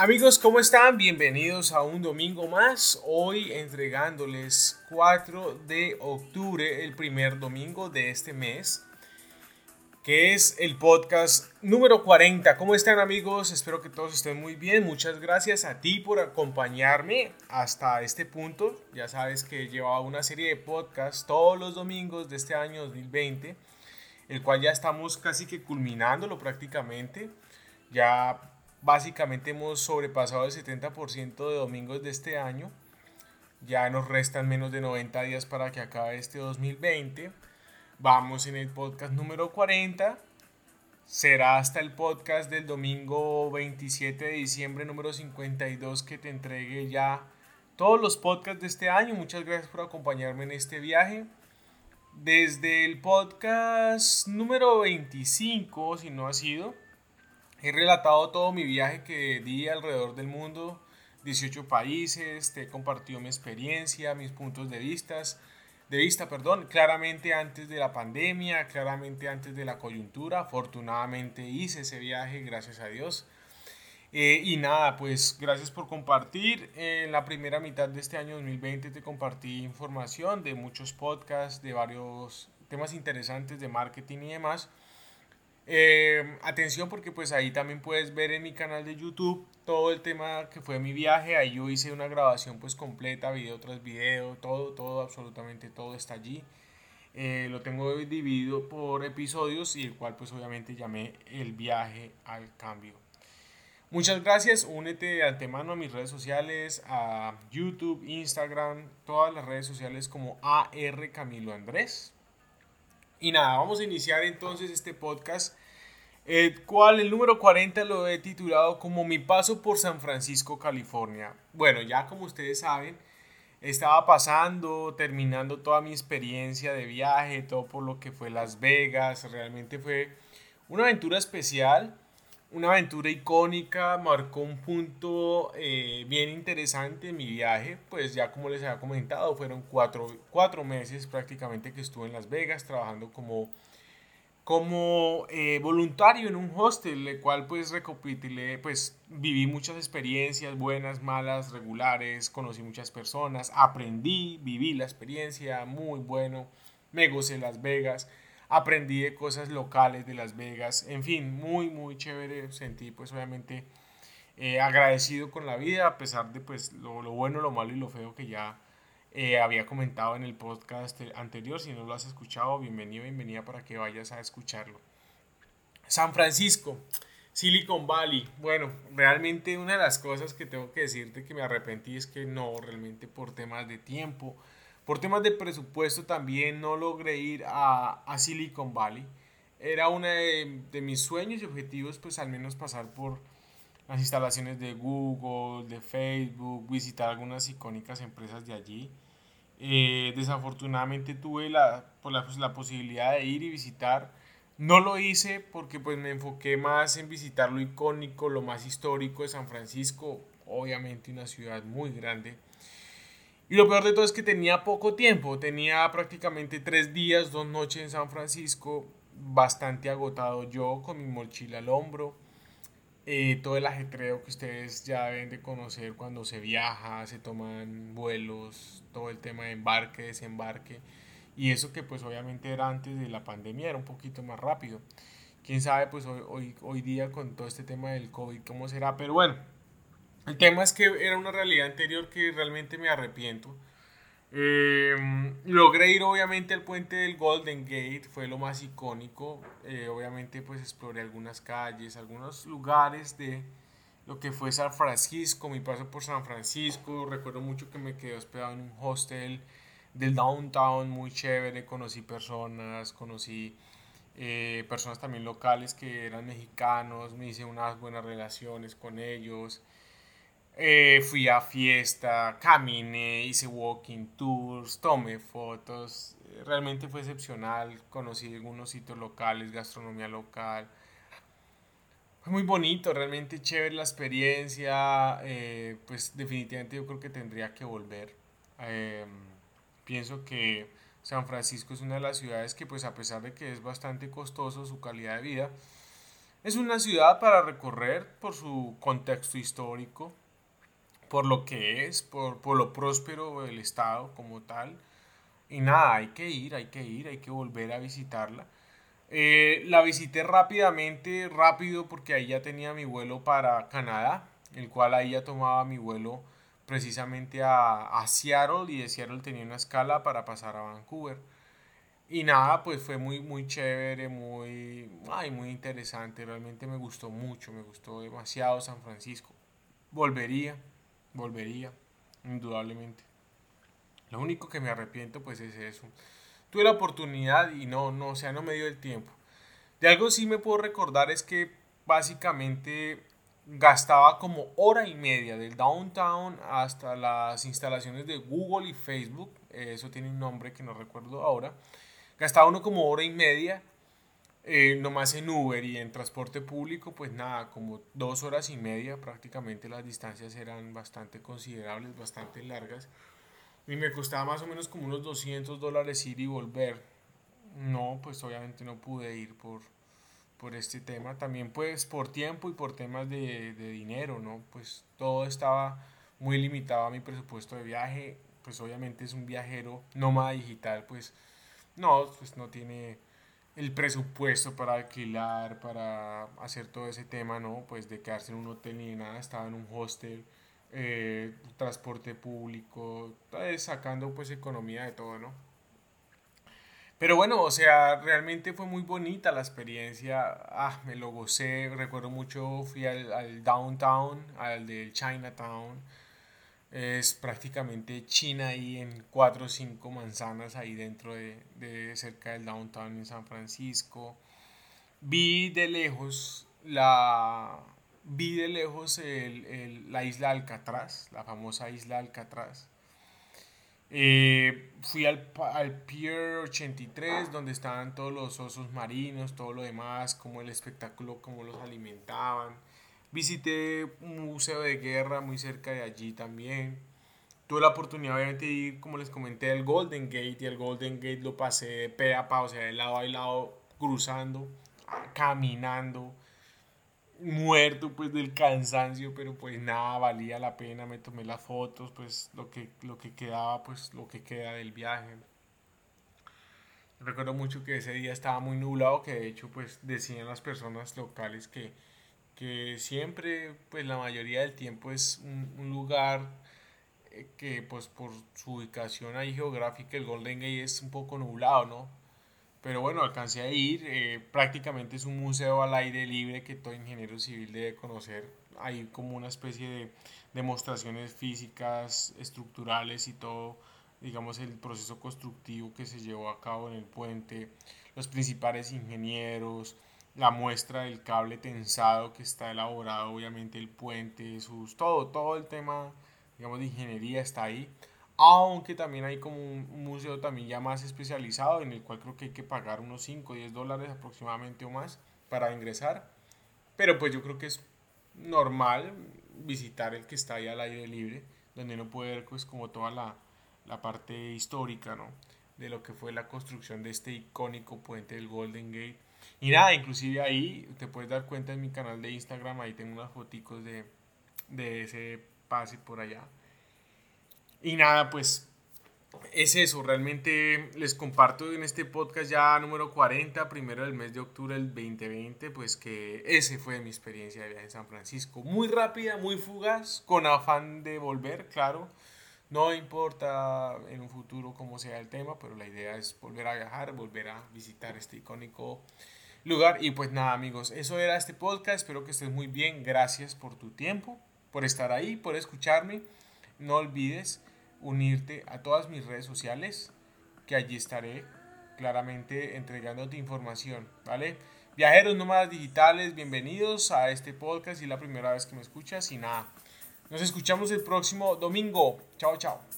Amigos, ¿cómo están? Bienvenidos a un domingo más. Hoy entregándoles 4 de octubre, el primer domingo de este mes, que es el podcast número 40. ¿Cómo están amigos? Espero que todos estén muy bien. Muchas gracias a ti por acompañarme hasta este punto. Ya sabes que llevaba una serie de podcasts todos los domingos de este año 2020, el cual ya estamos casi que culminándolo prácticamente. Ya Básicamente hemos sobrepasado el 70% de domingos de este año. Ya nos restan menos de 90 días para que acabe este 2020. Vamos en el podcast número 40. Será hasta el podcast del domingo 27 de diciembre número 52 que te entregue ya todos los podcasts de este año. Muchas gracias por acompañarme en este viaje. Desde el podcast número 25, si no ha sido, He relatado todo mi viaje que di alrededor del mundo, 18 países, te he compartido mi experiencia, mis puntos de vistas, de vista, perdón, claramente antes de la pandemia, claramente antes de la coyuntura. Afortunadamente hice ese viaje, gracias a Dios. Eh, y nada, pues gracias por compartir. En la primera mitad de este año 2020 te compartí información de muchos podcasts, de varios temas interesantes de marketing y demás. Eh, atención porque pues ahí también puedes ver en mi canal de YouTube todo el tema que fue mi viaje. Ahí yo hice una grabación pues completa, video tras video, todo, todo, absolutamente todo está allí. Eh, lo tengo dividido por episodios y el cual pues obviamente llamé el viaje al cambio. Muchas gracias, únete de antemano a mis redes sociales, a YouTube, Instagram, todas las redes sociales como AR Camilo Andrés. Y nada, vamos a iniciar entonces este podcast, el cual el número 40 lo he titulado como Mi paso por San Francisco, California. Bueno, ya como ustedes saben, estaba pasando, terminando toda mi experiencia de viaje, todo por lo que fue Las Vegas, realmente fue una aventura especial una aventura icónica, marcó un punto eh, bien interesante en mi viaje, pues ya como les había comentado, fueron cuatro, cuatro meses prácticamente que estuve en Las Vegas trabajando como, como eh, voluntario en un hostel, el cual pues recopilé, pues viví muchas experiencias buenas, malas, regulares, conocí muchas personas, aprendí, viví la experiencia, muy bueno, me gocé Las Vegas aprendí de cosas locales de Las Vegas, en fin, muy, muy chévere, sentí pues obviamente eh, agradecido con la vida, a pesar de pues lo, lo, bueno, lo malo y lo feo que ya eh, había comentado en el podcast anterior, si no lo has escuchado, bienvenido, bienvenida para que vayas a escucharlo. San Francisco, Silicon Valley, bueno, realmente una de las cosas que tengo que decirte que me arrepentí es que no, realmente por temas de tiempo, por temas de presupuesto también no logré ir a, a Silicon Valley. Era uno de, de, mis sueños y objetivos, pues al menos pasar por las instalaciones de Google, de Facebook, visitar algunas icónicas empresas de allí. Eh, desafortunadamente tuve la, por la, pues, la posibilidad de ir y visitar. No lo hice porque pues me enfoqué más en visitar lo icónico, lo más histórico de San Francisco, obviamente una ciudad muy grande y lo peor de todo es que tenía poco tiempo, tenía prácticamente tres días, dos noches en San Francisco, bastante agotado yo con mi mochila al hombro, eh, todo el ajetreo que ustedes ya deben de conocer cuando se viaja, se toman vuelos, todo el tema de embarque, desembarque, y eso que pues obviamente era antes de la pandemia, era un poquito más rápido. Quién sabe pues hoy, hoy, hoy día con todo este tema del COVID cómo será, pero bueno el tema es que era una realidad anterior que realmente me arrepiento. Em, logré ir obviamente al puente del Golden Gate, fue lo más icónico. Eh, obviamente pues exploré algunas calles, algunos lugares de lo que fue San Francisco, mi paso por San Francisco. Recuerdo mucho que me quedé hospedado en un hostel del downtown muy chévere, conocí personas, conocí eh, personas también locales que eran mexicanos, me hice unas buenas relaciones con ellos. Eh, fui a fiesta, caminé, hice walking tours, tomé fotos. Realmente fue excepcional. Conocí algunos sitios locales, gastronomía local. Fue muy bonito, realmente chévere la experiencia. Eh, pues definitivamente yo creo que tendría que volver. Em, pienso que San Francisco es una de las ciudades que pues a pesar de que es bastante costoso su calidad de vida, Es una ciudad para recorrer por su contexto histórico, por lo que es, por, por lo próspero del estado como tal. Y nada, hay que ir, hay que ir, hay que volver a visitarla. Eh, la visité rápidamente, rápido, porque ahí ya tenía mi vuelo para Canadá, el cual ahí ya tomaba mi vuelo precisamente a, a Seattle y de Seattle tenía una escala para pasar a Vancouver. Y nada, pues fue muy, muy chévere, muy, ay, muy interesante, realmente me gustó mucho, me gustó demasiado San Francisco. Volvería, volvería, indudablemente. Lo único que me arrepiento pues es eso. Tuve la oportunidad y no, no, o sea, no me dio el tiempo. De algo sí me puedo recordar es que básicamente gastaba como hora y media del downtown hasta las instalaciones de Google y Facebook. Eso tiene un nombre que no recuerdo ahora. Gastaba uno como hora y media eh, nomás en Uber y en transporte público, pues nada, como dos horas y media prácticamente las distancias eran bastante considerables, bastante largas. Y me costaba más o menos como unos 200 dólares ir y volver. No, pues obviamente no pude ir por, por este tema. También pues por tiempo y por temas de, de dinero, ¿no? Pues todo estaba muy limitado a mi presupuesto de viaje. Pues obviamente es un viajero nómada digital, pues no, pues no tiene el presupuesto para alquilar, para hacer todo ese tema, ¿no? Pues de quedarse en un hotel ni nada, estaba en un hostel eh, transporte público, sacando pues economía de todo, ¿no? Pero bueno, o sea, realmente fue muy bonita la experiencia, ah, me lo gocé, recuerdo mucho, fui al, downtown, al del Chinatown, es prácticamente China ahí en cuatro o cinco manzanas ahí dentro de, de cerca del downtown en San Francisco. Vi de lejos la, vi de lejos la isla Alcatraz, la famosa isla Alcatraz. Eh, fui al, al, Pier 83, donde estaban todos los osos marinos, todo lo demás, como el espectáculo, cómo los alimentaban. Visité un museo de guerra muy cerca de allí también. Tuve la oportunidad de ir, como les comenté, al Golden Gate y el Golden Gate lo pasé de pe a pa, o sea, de lado a lado, cruzando, caminando muerto pues del cansancio, pero pues nada, valía la pena, me tomé las fotos, pues lo que, lo que quedaba, pues lo que queda del viaje. Recuerdo mucho que ese día estaba muy nublado, que de hecho pues decían las personas locales que, que siempre, pues la mayoría del tiempo es un, un lugar eh, que pues por su ubicación ahí geográfica el Golden Gate es un poco nublado, ¿no? Pero bueno, alcancé a ir. Eh, prácticamente es un museo al aire libre que todo ingeniero civil debe conocer. Hay como una especie de demostraciones físicas, estructurales y todo, digamos, el proceso constructivo que se llevó a cabo en el puente, los principales ingenieros, la muestra del cable tensado que está elaborado, obviamente el puente, sus, todo, todo el tema, digamos, de ingeniería está ahí aunque también hay como un museo también ya más especializado en el cual creo que hay que pagar unos 5 o 10 dólares aproximadamente o más para ingresar. Pero pues yo creo que es normal visitar el que está ahí al aire libre, donde uno puede ver pues como toda la, la parte histórica, ¿no? De lo que fue la construcción de este icónico puente del Golden Gate. Y nada, inclusive ahí te puedes dar cuenta en mi canal de Instagram, ahí tengo unas fotos de, de ese pase por allá. Y nada, pues es eso, realmente les comparto en este podcast ya número 40, primero del mes de octubre del 2020, pues que ese fue mi experiencia de viaje en San Francisco. Muy rápida, muy fugaz, con afán de volver, claro. No importa en un futuro cómo sea el tema, pero la idea es volver a viajar, volver a visitar este icónico lugar. Y pues nada amigos, eso era este podcast, espero que estés muy bien, gracias por tu tiempo, por estar ahí, por escucharme. No olvides unirte a todas mis redes sociales, que allí estaré claramente entregándote información, ¿vale? Viajeros nómadas digitales, bienvenidos a este podcast y la primera vez que me escuchas y nada. Nos escuchamos el próximo domingo. Chao, chao.